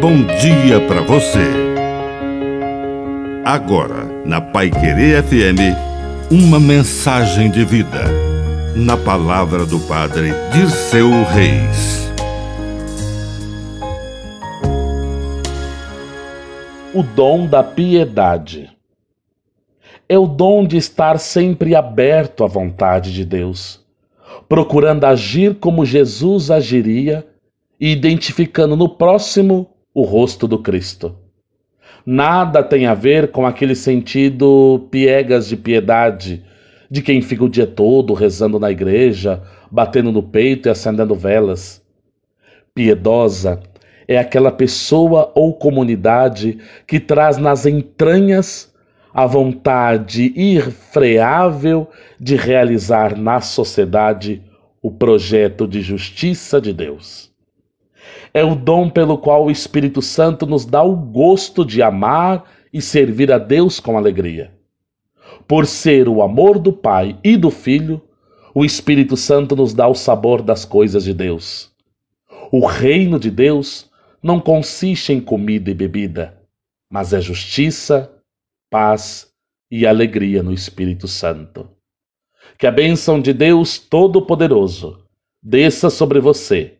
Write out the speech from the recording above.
bom dia para você. Agora, na Pai Querer FM, uma mensagem de vida. Na palavra do Padre Dirceu Reis. O dom da piedade é o dom de estar sempre aberto à vontade de Deus, procurando agir como Jesus agiria e identificando no próximo o rosto do Cristo. Nada tem a ver com aquele sentido piegas de piedade, de quem fica o dia todo rezando na igreja, batendo no peito e acendendo velas. Piedosa é aquela pessoa ou comunidade que traz nas entranhas a vontade irrefreável de realizar na sociedade o projeto de justiça de Deus é o dom pelo qual o Espírito Santo nos dá o gosto de amar e servir a Deus com alegria. Por ser o amor do Pai e do Filho, o Espírito Santo nos dá o sabor das coisas de Deus. O reino de Deus não consiste em comida e bebida, mas é justiça, paz e alegria no Espírito Santo. Que a bênção de Deus Todo-Poderoso desça sobre você